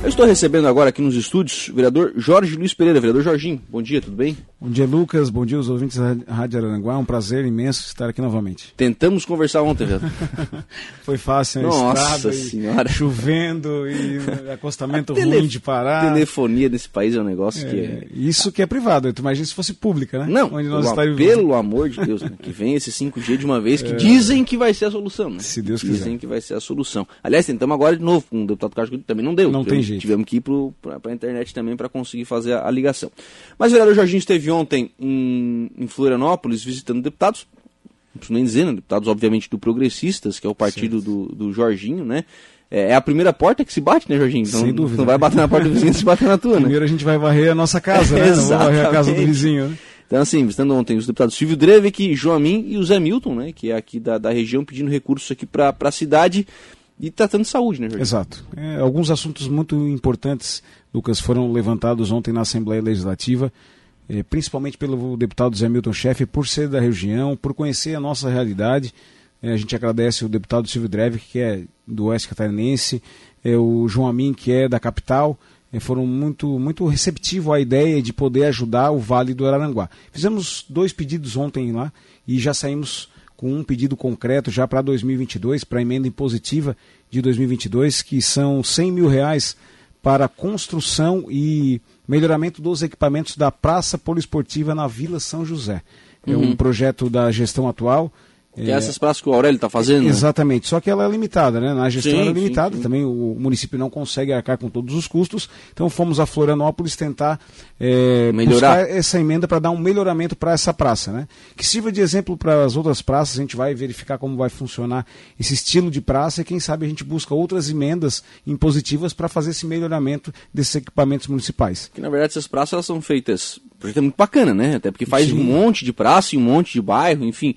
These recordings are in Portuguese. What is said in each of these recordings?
Eu estou recebendo agora aqui nos estúdios o vereador Jorge Luiz Pereira. Vereador Jorginho, bom dia, tudo bem? Bom dia, Lucas. Bom dia, os ouvintes da Rádio Aranguá. É um prazer imenso estar aqui novamente. Tentamos conversar ontem, vereador. Foi fácil, né? Nossa senhora. Chovendo e acostamento tele... ruim de parar. Telefonia desse país é um negócio é, que é... Isso que é privado. Tu imagina se fosse pública, né? Não, Onde nós estaremos... pelo amor de Deus, né? que venha esse 5G de uma vez, que é... dizem que vai ser a solução, né? Se Deus dizem quiser. Dizem que vai ser a solução. Aliás, tentamos agora de novo com o deputado Carlos que também não deu. Não tem jeito. Tivemos que ir para a internet também para conseguir fazer a, a, ligação. Mas o vereador Jorginho esteve ontem em, em Florianópolis visitando deputados, não preciso nem dizer, né? deputados obviamente do Progressistas, que é o partido do, do Jorginho, né? É, é a primeira porta que se bate, né, Jorginho? Então, Sem dúvida. Não vai bater na porta do vizinho se bater na tua, né? Primeiro a gente vai varrer a nossa casa, né? Não vai varrer a casa do vizinho, né? Então, assim, visitando ontem os deputados Silvio Drevik, Joamin e o Zé Milton, né, que é aqui da, da região, pedindo recursos aqui para a cidade e tratando de saúde, né, Jorge? Exato. É, alguns assuntos muito importantes, Lucas, foram levantados ontem na Assembleia Legislativa, é, principalmente pelo deputado Zé Milton Chefe, por ser da região, por conhecer a nossa realidade. É, a gente agradece o deputado Silvio Dreve, que é do Oeste Catarinense, é, o João Amin, que é da capital, é, foram muito, muito receptivos à ideia de poder ajudar o Vale do Araranguá. Fizemos dois pedidos ontem lá e já saímos com um pedido concreto já para 2022, para a emenda impositiva de 2022, que são 100 mil reais para construção e melhoramento dos equipamentos da Praça Poliesportiva na Vila São José. É um uhum. projeto da gestão atual, que é essas praças que o Aurélio está fazendo? Né? Exatamente, só que ela é limitada, né? Na gestão sim, ela é limitada, sim, sim. também o município não consegue arcar com todos os custos, então fomos a Florianópolis tentar é, melhorar essa emenda para dar um melhoramento para essa praça, né? Que sirva de exemplo para as outras praças, a gente vai verificar como vai funcionar esse estilo de praça e quem sabe a gente busca outras emendas impositivas para fazer esse melhoramento desses equipamentos municipais. Que na verdade essas praças elas são feitas, projeto é muito bacana, né? Até porque faz um monte de praça e um monte de bairro, enfim.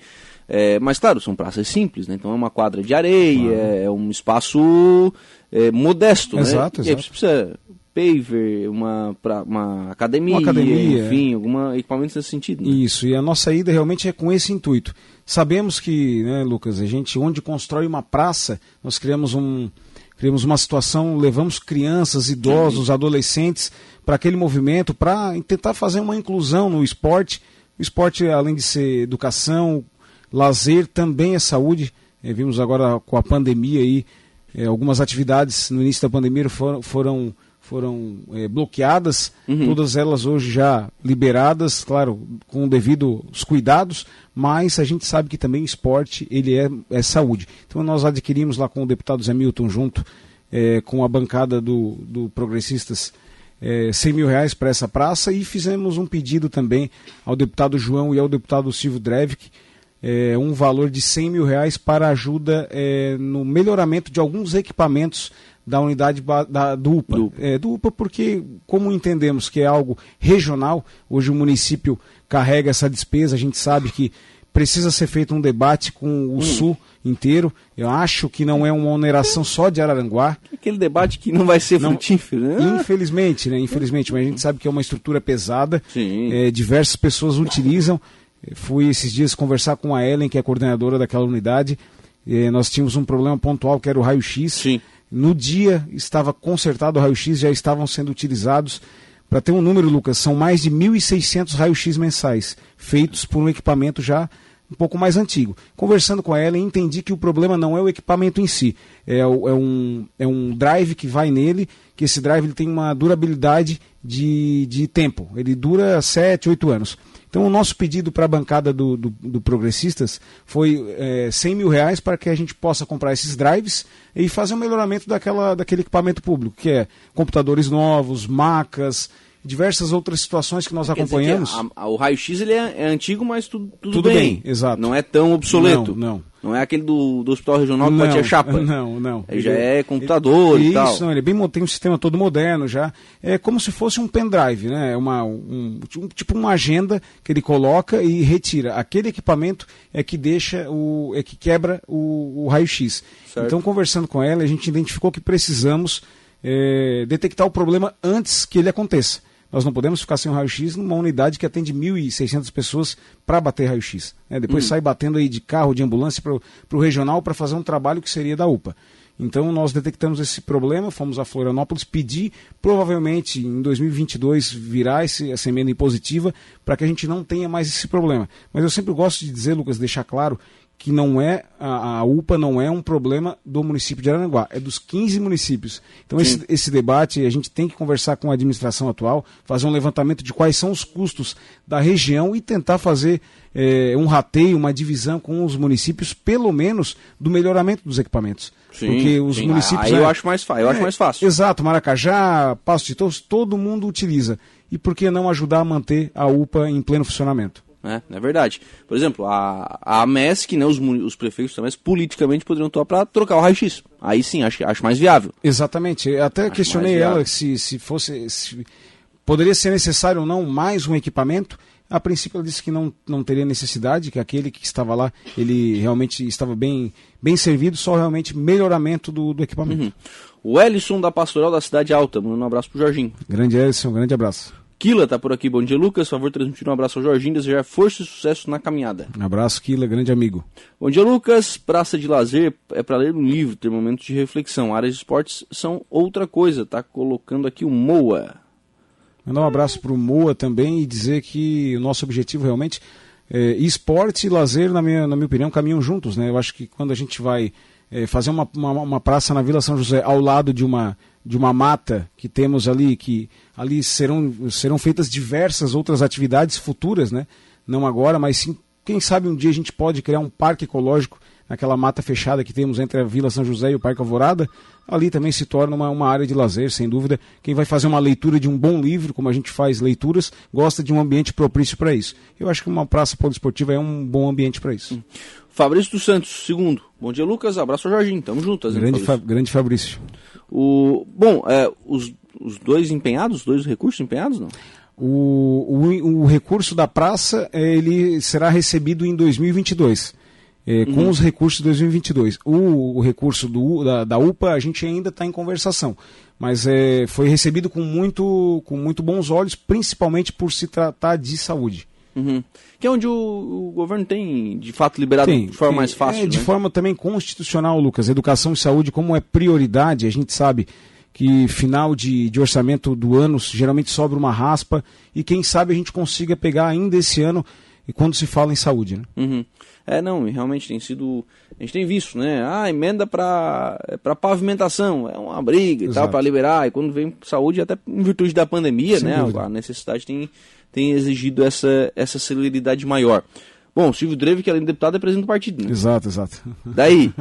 É, mas claro, são praças simples, né? Então é uma quadra de areia, é um espaço é, modesto, exato, né? Exato. E aí você precisa paver, uma, pra, uma, academia, uma academia, enfim, algum equipamento nesse sentido. Né? Isso, e a nossa ida realmente é com esse intuito. Sabemos que, né, Lucas, a gente onde constrói uma praça, nós criamos um criamos uma situação, levamos crianças, idosos, Sim. adolescentes para aquele movimento, para tentar fazer uma inclusão no esporte. O esporte, além de ser educação, Lazer também é saúde. É, vimos agora com a pandemia aí, é, algumas atividades no início da pandemia foram, foram, foram é, bloqueadas, uhum. todas elas hoje já liberadas, claro, com devidos cuidados, mas a gente sabe que também esporte ele é, é saúde. Então nós adquirimos lá com o deputado Zé Milton junto é, com a bancada do, do Progressistas é, 100 mil reais para essa praça e fizemos um pedido também ao deputado João e ao deputado Silvio Drevik, é, um valor de 100 mil reais para ajuda é, no melhoramento de alguns equipamentos da unidade da, do UPA. Do, é, do UPA porque, como entendemos que é algo regional, hoje o município carrega essa despesa, a gente sabe que precisa ser feito um debate com o hum. Sul inteiro. Eu acho que não é uma oneração só de Araranguá. Aquele debate que não vai ser não, frutífero, né? Infelizmente, né? Infelizmente, mas a gente sabe que é uma estrutura pesada. É, diversas pessoas utilizam. Fui esses dias conversar com a Ellen, que é coordenadora daquela unidade. nós tínhamos um problema pontual que era o raio-x. No dia estava consertado o raio-x, já estavam sendo utilizados. Para ter um número, Lucas, são mais de 1.600 raio-x mensais, feitos por um equipamento já um pouco mais antigo. Conversando com a Ellen, entendi que o problema não é o equipamento em si, é, é, um, é um drive que vai nele, que esse drive ele tem uma durabilidade de, de tempo, ele dura 7, 8 anos. Então, o nosso pedido para a bancada do, do, do, Progressistas foi é, 100 mil reais para que a gente possa comprar esses drives e fazer um melhoramento daquela, daquele equipamento público, que é computadores novos, macas, diversas outras situações que nós Quer acompanhamos. Que a, a, o raio-x ele é, é, antigo, mas tudo, tudo, tudo bem. bem. Exato. Não é tão obsoleto. Não, não. Não é aquele do, do Hospital Regional que não, batia chapa. Não, não. Ele já é computador ele, e tal. Isso, não, ele é bem, tem um sistema todo moderno já. É como se fosse um pendrive, né? É uma, um, tipo uma agenda que ele coloca e retira. Aquele equipamento é que deixa, o, é que quebra o, o raio-x. Então, conversando com ela, a gente identificou que precisamos é, detectar o problema antes que ele aconteça. Nós não podemos ficar sem o raio-x numa unidade que atende 1.600 pessoas para bater raio-x. Né? Depois hum. sai batendo aí de carro, de ambulância para o regional para fazer um trabalho que seria da UPA. Então nós detectamos esse problema, fomos a Florianópolis pedir, provavelmente em 2022 virá esse, essa emenda impositiva para que a gente não tenha mais esse problema. Mas eu sempre gosto de dizer, Lucas, deixar claro que não é a, a, UPA não é um problema do município de Aranaguá, é dos 15 municípios. Então esse, esse, debate a gente tem que conversar com a administração atual, fazer um levantamento de quais são os custos da região e tentar fazer é, um rateio, uma divisão com os municípios, pelo menos do melhoramento dos equipamentos. Sim, Porque os sim. municípios. Aí eu, é, acho mais, eu é, acho mais fácil. Exato, Maracajá, Passo de Torres, todo mundo utiliza. E por que não ajudar a manter a UPA em pleno funcionamento? Né? É verdade. Por exemplo, a, a MESC, né, os, os prefeitos também, politicamente poderiam atuar para trocar o raio-x. Aí sim, acho, acho mais viável. Exatamente. Eu até acho questionei ela se, se fosse. Se poderia ser necessário ou não mais um equipamento. A princípio ela disse que não, não teria necessidade, que aquele que estava lá, ele realmente estava bem, bem servido, só realmente melhoramento do, do equipamento. Uhum. O Ellison da Pastoral da Cidade Alta, mandando um abraço pro Jorginho. Grande Ellison, um grande abraço. Kila tá por aqui, bom dia Lucas, favor transmitir um abraço ao Jorginho, desejar força e sucesso na caminhada. Um abraço Kila, grande amigo. Bom dia Lucas, praça de lazer é para ler um livro, ter momentos de reflexão, áreas de esportes são outra coisa, tá colocando aqui o Moa. Mandar um abraço pro Moa também e dizer que o nosso objetivo realmente é esporte e lazer, na minha, na minha opinião, caminham juntos, né? Eu acho que quando a gente vai é, fazer uma, uma, uma praça na Vila São José ao lado de uma de uma mata que temos ali, que ali serão, serão feitas diversas outras atividades futuras, né? não agora, mas sim, quem sabe um dia a gente pode criar um parque ecológico naquela mata fechada que temos entre a Vila São José e o Parque Alvorada, ali também se torna uma, uma área de lazer, sem dúvida. Quem vai fazer uma leitura de um bom livro, como a gente faz leituras, gosta de um ambiente propício para isso. Eu acho que uma praça poliesportiva é um bom ambiente para isso. Fabrício dos Santos, segundo. Bom dia, Lucas. Abraço ao Jorginho. Tamo juntos. Grande, Fabrício. Fa grande Fabrício. O, bom, é, os, os dois empenhados, os dois recursos empenhados, não? O, o, o recurso da praça é, ele será recebido em 2022. É, uhum. com os recursos de 2022. O, o recurso do, da, da, UPA a gente ainda está em conversação, mas é, foi recebido com muito, com muito bons olhos, principalmente por se tratar de saúde. Uhum. Que é onde o, o, governo tem, de fato, liberado tem, de forma tem, mais fácil. É, né? De forma também constitucional, Lucas. Educação e saúde, como é prioridade, a gente sabe que final de, de orçamento do ano geralmente sobra uma raspa e quem sabe a gente consiga pegar ainda esse ano e quando se fala em saúde. Né? Uhum. É, não, realmente tem sido. A gente tem visto, né? Ah, emenda para pavimentação, é uma briga Exato. e tal, para liberar. E quando vem saúde, até em virtude da pandemia, Sem né? Dúvida. A necessidade tem tem exigido essa, essa celeridade maior. Bom, Silvio Dreve, que além de deputado, é presidente do partido, né? Exato, exato. Daí,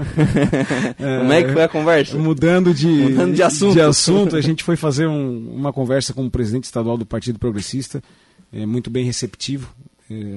é, como é que foi a conversa? Mudando de, mudando de, assunto. de assunto, a gente foi fazer um, uma conversa com o presidente estadual do Partido Progressista, é, muito bem receptivo, é,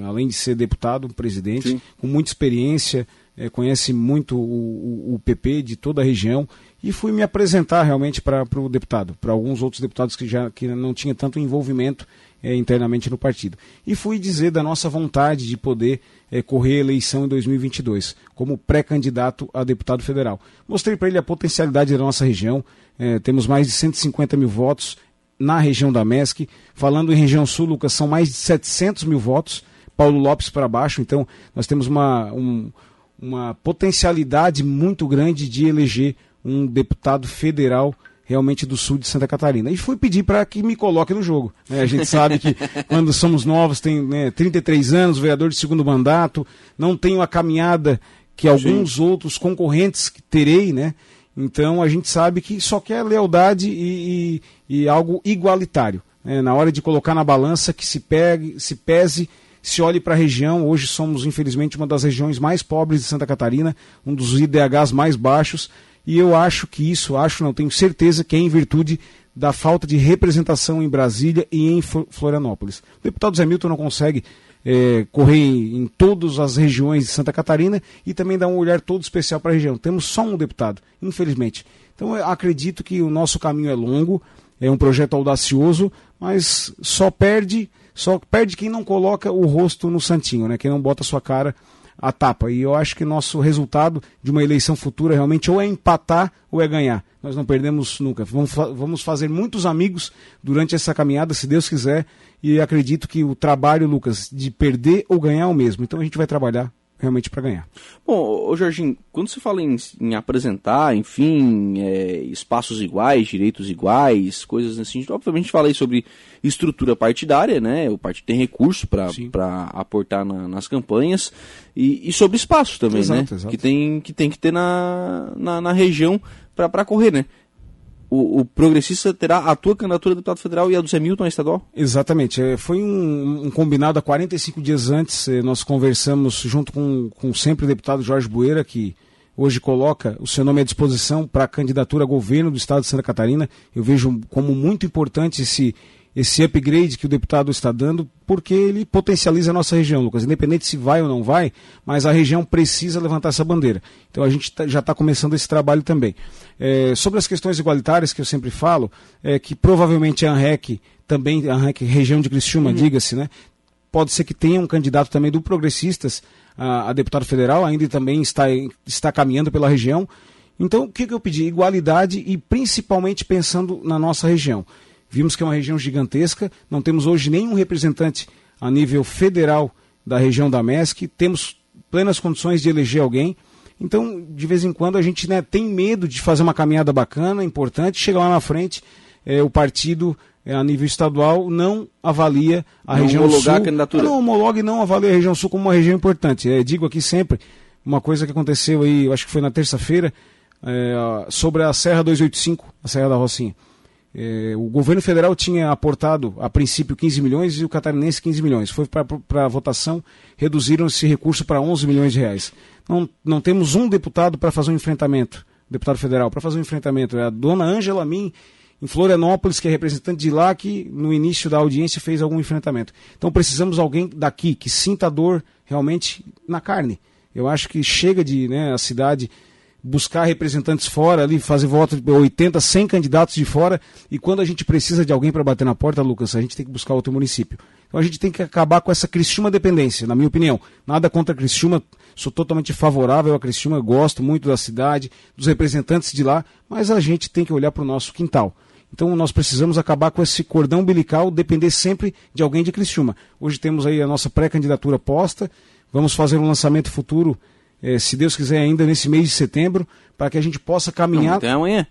além de ser deputado, presidente, Sim. com muita experiência, é, conhece muito o, o, o, PP de toda a região e fui me apresentar realmente para o deputado, para alguns outros deputados que já que não tinha tanto envolvimento é, internamente no partido. E fui dizer da nossa vontade de poder é, correr a eleição em 2022, como pré-candidato a deputado federal. Mostrei para ele a potencialidade da nossa região, é, temos mais de 150 mil votos na região da MESC. Falando em região sul, Lucas, são mais de 700 mil votos, Paulo Lopes para baixo, então nós temos uma, um, uma potencialidade muito grande de eleger um deputado federal realmente do sul de Santa Catarina. E fui pedir para que me coloque no jogo. Né? A gente sabe que quando somos novos, tem né, 33 anos, vereador de segundo mandato, não tenho a caminhada que alguns Sim. outros concorrentes terei, né? Então a gente sabe que só quer lealdade e, e, e algo igualitário. Né? Na hora de colocar na balança, que se pegue, se pese, se olhe para a região. Hoje somos, infelizmente, uma das regiões mais pobres de Santa Catarina, um dos IDHs mais baixos e eu acho que isso, acho, não tenho certeza, que é em virtude da falta de representação em Brasília e em Florianópolis. O deputado Zé Milton não consegue é, correr em, todas as regiões de Santa Catarina e também dar um olhar todo especial para a região. Temos só um deputado, infelizmente. Então acredito que o nosso caminho é longo, é um projeto audacioso, mas só perde, só perde quem não coloca o rosto no santinho, né? Quem não bota a sua cara a tapa. E eu acho que nosso resultado de uma eleição futura realmente ou é empatar ou é ganhar. Nós não perdemos nunca. Vamos, vamos fazer muitos amigos durante essa caminhada, se Deus quiser. E acredito que o trabalho, Lucas, de perder ou ganhar é o mesmo. Então a gente vai trabalhar realmente para ganhar. Bom, ô Jorginho, quando se fala em, em apresentar, enfim, é, espaços iguais, direitos iguais, coisas assim, obviamente falei sobre estrutura partidária, né? O partido tem recurso para aportar na, nas campanhas e, e, sobre espaço também, exato, né? Exato. Que, tem, que tem que ter na, na, na região para correr, né? O, o, progressista terá a tua candidatura a deputado federal e a do Zé Milton a estadual? Exatamente. É, foi um, um, combinado há 45 dias antes. Eh, nós conversamos junto com, com sempre o deputado Jorge Bueira, que hoje coloca o seu nome à disposição para a candidatura a governo do estado de Santa Catarina. Eu vejo como muito importante esse, esse upgrade que o deputado está dando, porque ele potencializa a nossa região, Lucas. Independente se vai ou não vai, mas a região precisa levantar essa bandeira. Então a gente tá, já está começando esse trabalho também. É, sobre as questões igualitárias que eu sempre falo, é que provavelmente a ANREC, também, a ANREC, região de Criciúma, uhum. diga-se, né? Pode ser que tenha um candidato também do Progressistas a, a deputado federal, ainda também está, está caminhando pela região. Então, o que, que eu pedi? Igualdade e principalmente pensando na nossa região. Vimos que é uma região gigantesca, não temos hoje nenhum representante a nível federal da região da MESC, temos plenas condições de eleger alguém. Então, de vez em quando, a gente né, tem medo de fazer uma caminhada bacana, importante, chegar lá na frente, é, o partido é, a nível estadual não avalia a não região sul. A candidatura. Não homologa e não avalia a região sul como uma região importante. É, digo aqui sempre uma coisa que aconteceu aí, acho que foi na terça-feira, é, sobre a Serra 285, a Serra da Rocinha. É, o governo federal tinha aportado, a princípio, 15 milhões e o catarinense 15 milhões. Foi para a votação, reduziram esse recurso para 11 milhões de reais. Não, não temos um deputado para fazer um enfrentamento, deputado federal, para fazer um enfrentamento. É a dona Ângela Min, em Florianópolis, que é representante de lá, que no início da audiência fez algum enfrentamento. Então precisamos de alguém daqui que sinta a dor realmente na carne. Eu acho que chega de né, a cidade buscar representantes fora ali, fazer voto de 80, 100 candidatos de fora, e quando a gente precisa de alguém para bater na porta, Lucas, a gente tem que buscar outro município. Então a gente tem que acabar com essa Criciúma dependência, na minha opinião. Nada contra a Criciúma, sou totalmente favorável a Criciúma, gosto muito da cidade, dos representantes de lá, mas a gente tem que olhar para o nosso quintal. Então nós precisamos acabar com esse cordão umbilical, depender sempre de alguém de Criciúma. Hoje temos aí a nossa pré-candidatura posta, vamos fazer um lançamento futuro é, se Deus quiser, ainda nesse mês de setembro, para que a gente possa caminhar. Não, até amanhã.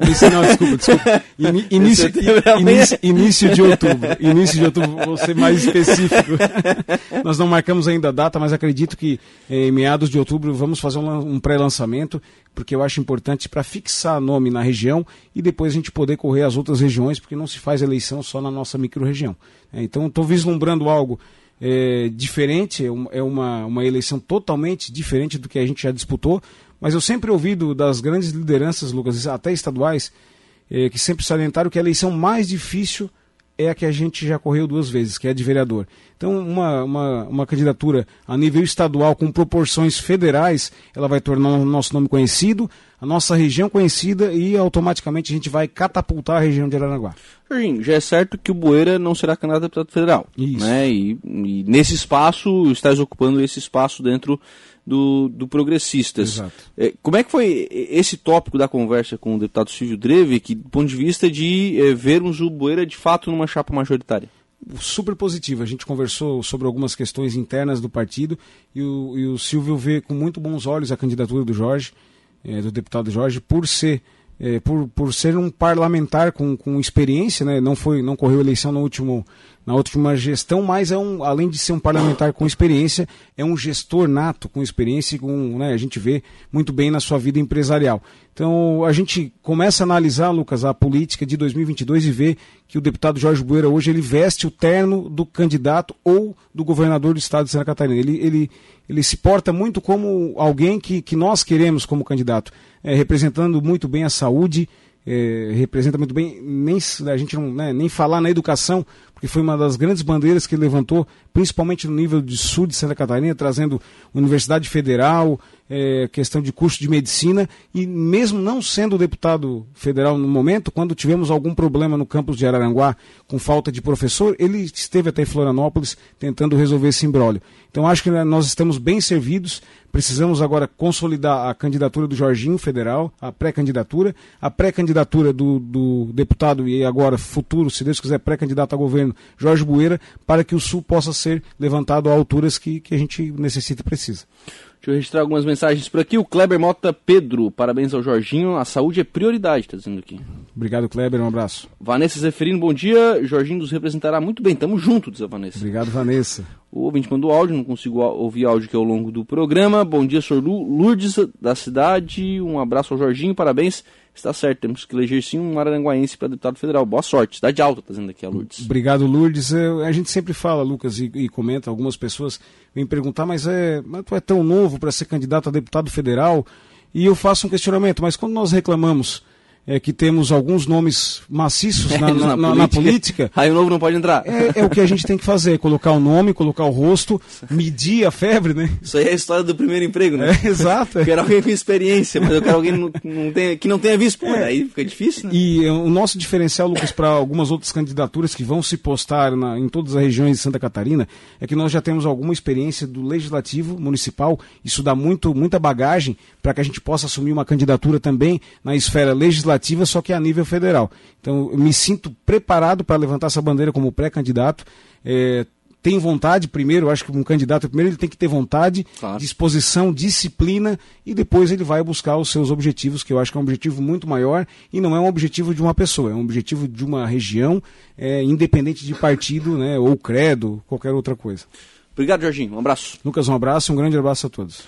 Não, desculpa, desculpa. In, início, início, início, de outubro. Início de outubro, vou ser mais específico. Nós não marcamos ainda a data, mas acredito que eh, em meados de outubro vamos fazer um, um pré-lançamento, porque eu acho importante para fixar nome na região e depois a gente poder correr as outras regiões, porque não se faz eleição só na nossa micro-região. É, então, estou vislumbrando algo é, diferente, é, é uma, uma eleição totalmente diferente do que a gente já disputou, mas eu sempre ouvi do, das grandes lideranças, Lucas, até estaduais, é, que sempre salientaram que a eleição mais difícil é a que a gente já correu duas vezes, que é de vereador. Então, uma, uma, uma candidatura a nível estadual com proporções federais, ela vai tornar o nosso nome conhecido, a nossa região conhecida e automaticamente a gente vai catapultar a região de Aranaguá. Jorginho, já é certo que o Boeira não será candidato a deputado federal. Isso. Né? E, e nesse espaço, estás ocupando esse espaço dentro do, do Progressistas. É, como é que foi esse tópico da conversa com o deputado Silvio Dreve, que, do ponto de vista de é, vermos o Boeira de fato numa chapa majoritária? super positivo. A gente conversou sobre algumas questões internas do partido e o, e o Silvio vê com muito bons olhos a candidatura do Jorge, é, do deputado Jorge, por ser é, por, por ser um parlamentar com, com experiência, né? não foi não correu eleição no último na última gestão, mas é um, além de ser um parlamentar com experiência, é um gestor nato com experiência e com, né, a gente vê muito bem na sua vida empresarial. Então a gente começa a analisar, Lucas, a política de 2022 e vê que o deputado Jorge Bueira hoje ele veste o terno do candidato ou do governador do estado de Santa Catarina. Ele, ele, ele se porta muito como alguém que, que nós queremos como candidato, é, representando muito bem a saúde, é, representa muito bem, nem, a gente não né, nem falar na educação, porque foi uma das grandes bandeiras que ele levantou, principalmente no nível de sul de Santa Catarina, trazendo Universidade Federal, é, questão de custo de medicina, e mesmo não sendo deputado federal no momento, quando tivemos algum problema no campus de Araranguá com falta de professor, ele esteve até em Florianópolis tentando resolver esse imbróglio. Então acho que nós estamos bem servidos, precisamos agora consolidar a candidatura do Jorginho Federal, a pré-candidatura, a pré-candidatura do, do deputado e agora futuro, se Deus quiser, pré-candidato a governo governo Jorge Bueira para que o Sul possa ser levantado a alturas que, que a gente necessita e precisa. Deixa eu registrar algumas mensagens por aqui. O Kleber Mota Pedro, parabéns ao Jorginho. A saúde é prioridade, está dizendo aqui. Obrigado, Kleber. Um abraço. Vanessa Zeferino, bom dia. Jorginho nos representará muito bem. Tamo junto, diz a Vanessa. Obrigado, Vanessa. O ouvinte mandou áudio, não consigo ouvir áudio que é ao longo do programa. Bom dia, senhor Lourdes da cidade. Um abraço ao Jorginho, parabéns. Está certo, temos que eleger sim um maranguaense para deputado federal. Boa sorte, cidade alta, está dizendo aqui a Lourdes. Obrigado, Lourdes. A gente sempre fala, Lucas, e, e comenta, algumas pessoas vêm perguntar, mas, é, mas tu é tão novo para ser candidato a deputado federal? E eu faço um questionamento, mas quando nós reclamamos é, que temos alguns nomes maciços na, na, na, na, política. Aí o novo não pode entrar. É, é, o que a gente tem que fazer, colocar o nome, colocar o rosto, medir a febre, né? Isso aí é a história do primeiro emprego, né? É, exato. Eu quero alguém com experiência, mas eu quero alguém não, não tenha, que não tenha visto. Pô, é. Aí fica difícil, né? E é, o nosso diferencial, Lucas, para algumas outras candidaturas que vão se postar em todas as regiões de Santa Catarina, é que nós já temos alguma experiência do legislativo municipal. Isso dá muito, muita bagagem para que a gente possa assumir uma candidatura também na esfera legislativa, só que a nível federal. Então, eu me sinto preparado para levantar essa bandeira como pré-candidato. É, tem vontade, primeiro, acho que um candidato, primeiro ele tem que ter vontade, claro. disposição, disciplina, e depois ele vai buscar os seus objetivos, que eu acho que é um objetivo muito maior, e não é um objetivo de uma pessoa, é um objetivo de uma região, é, independente de partido, né, ou credo, qualquer outra coisa. Obrigado, Jorginho. Um abraço. Lucas, um abraço, um grande abraço a todos.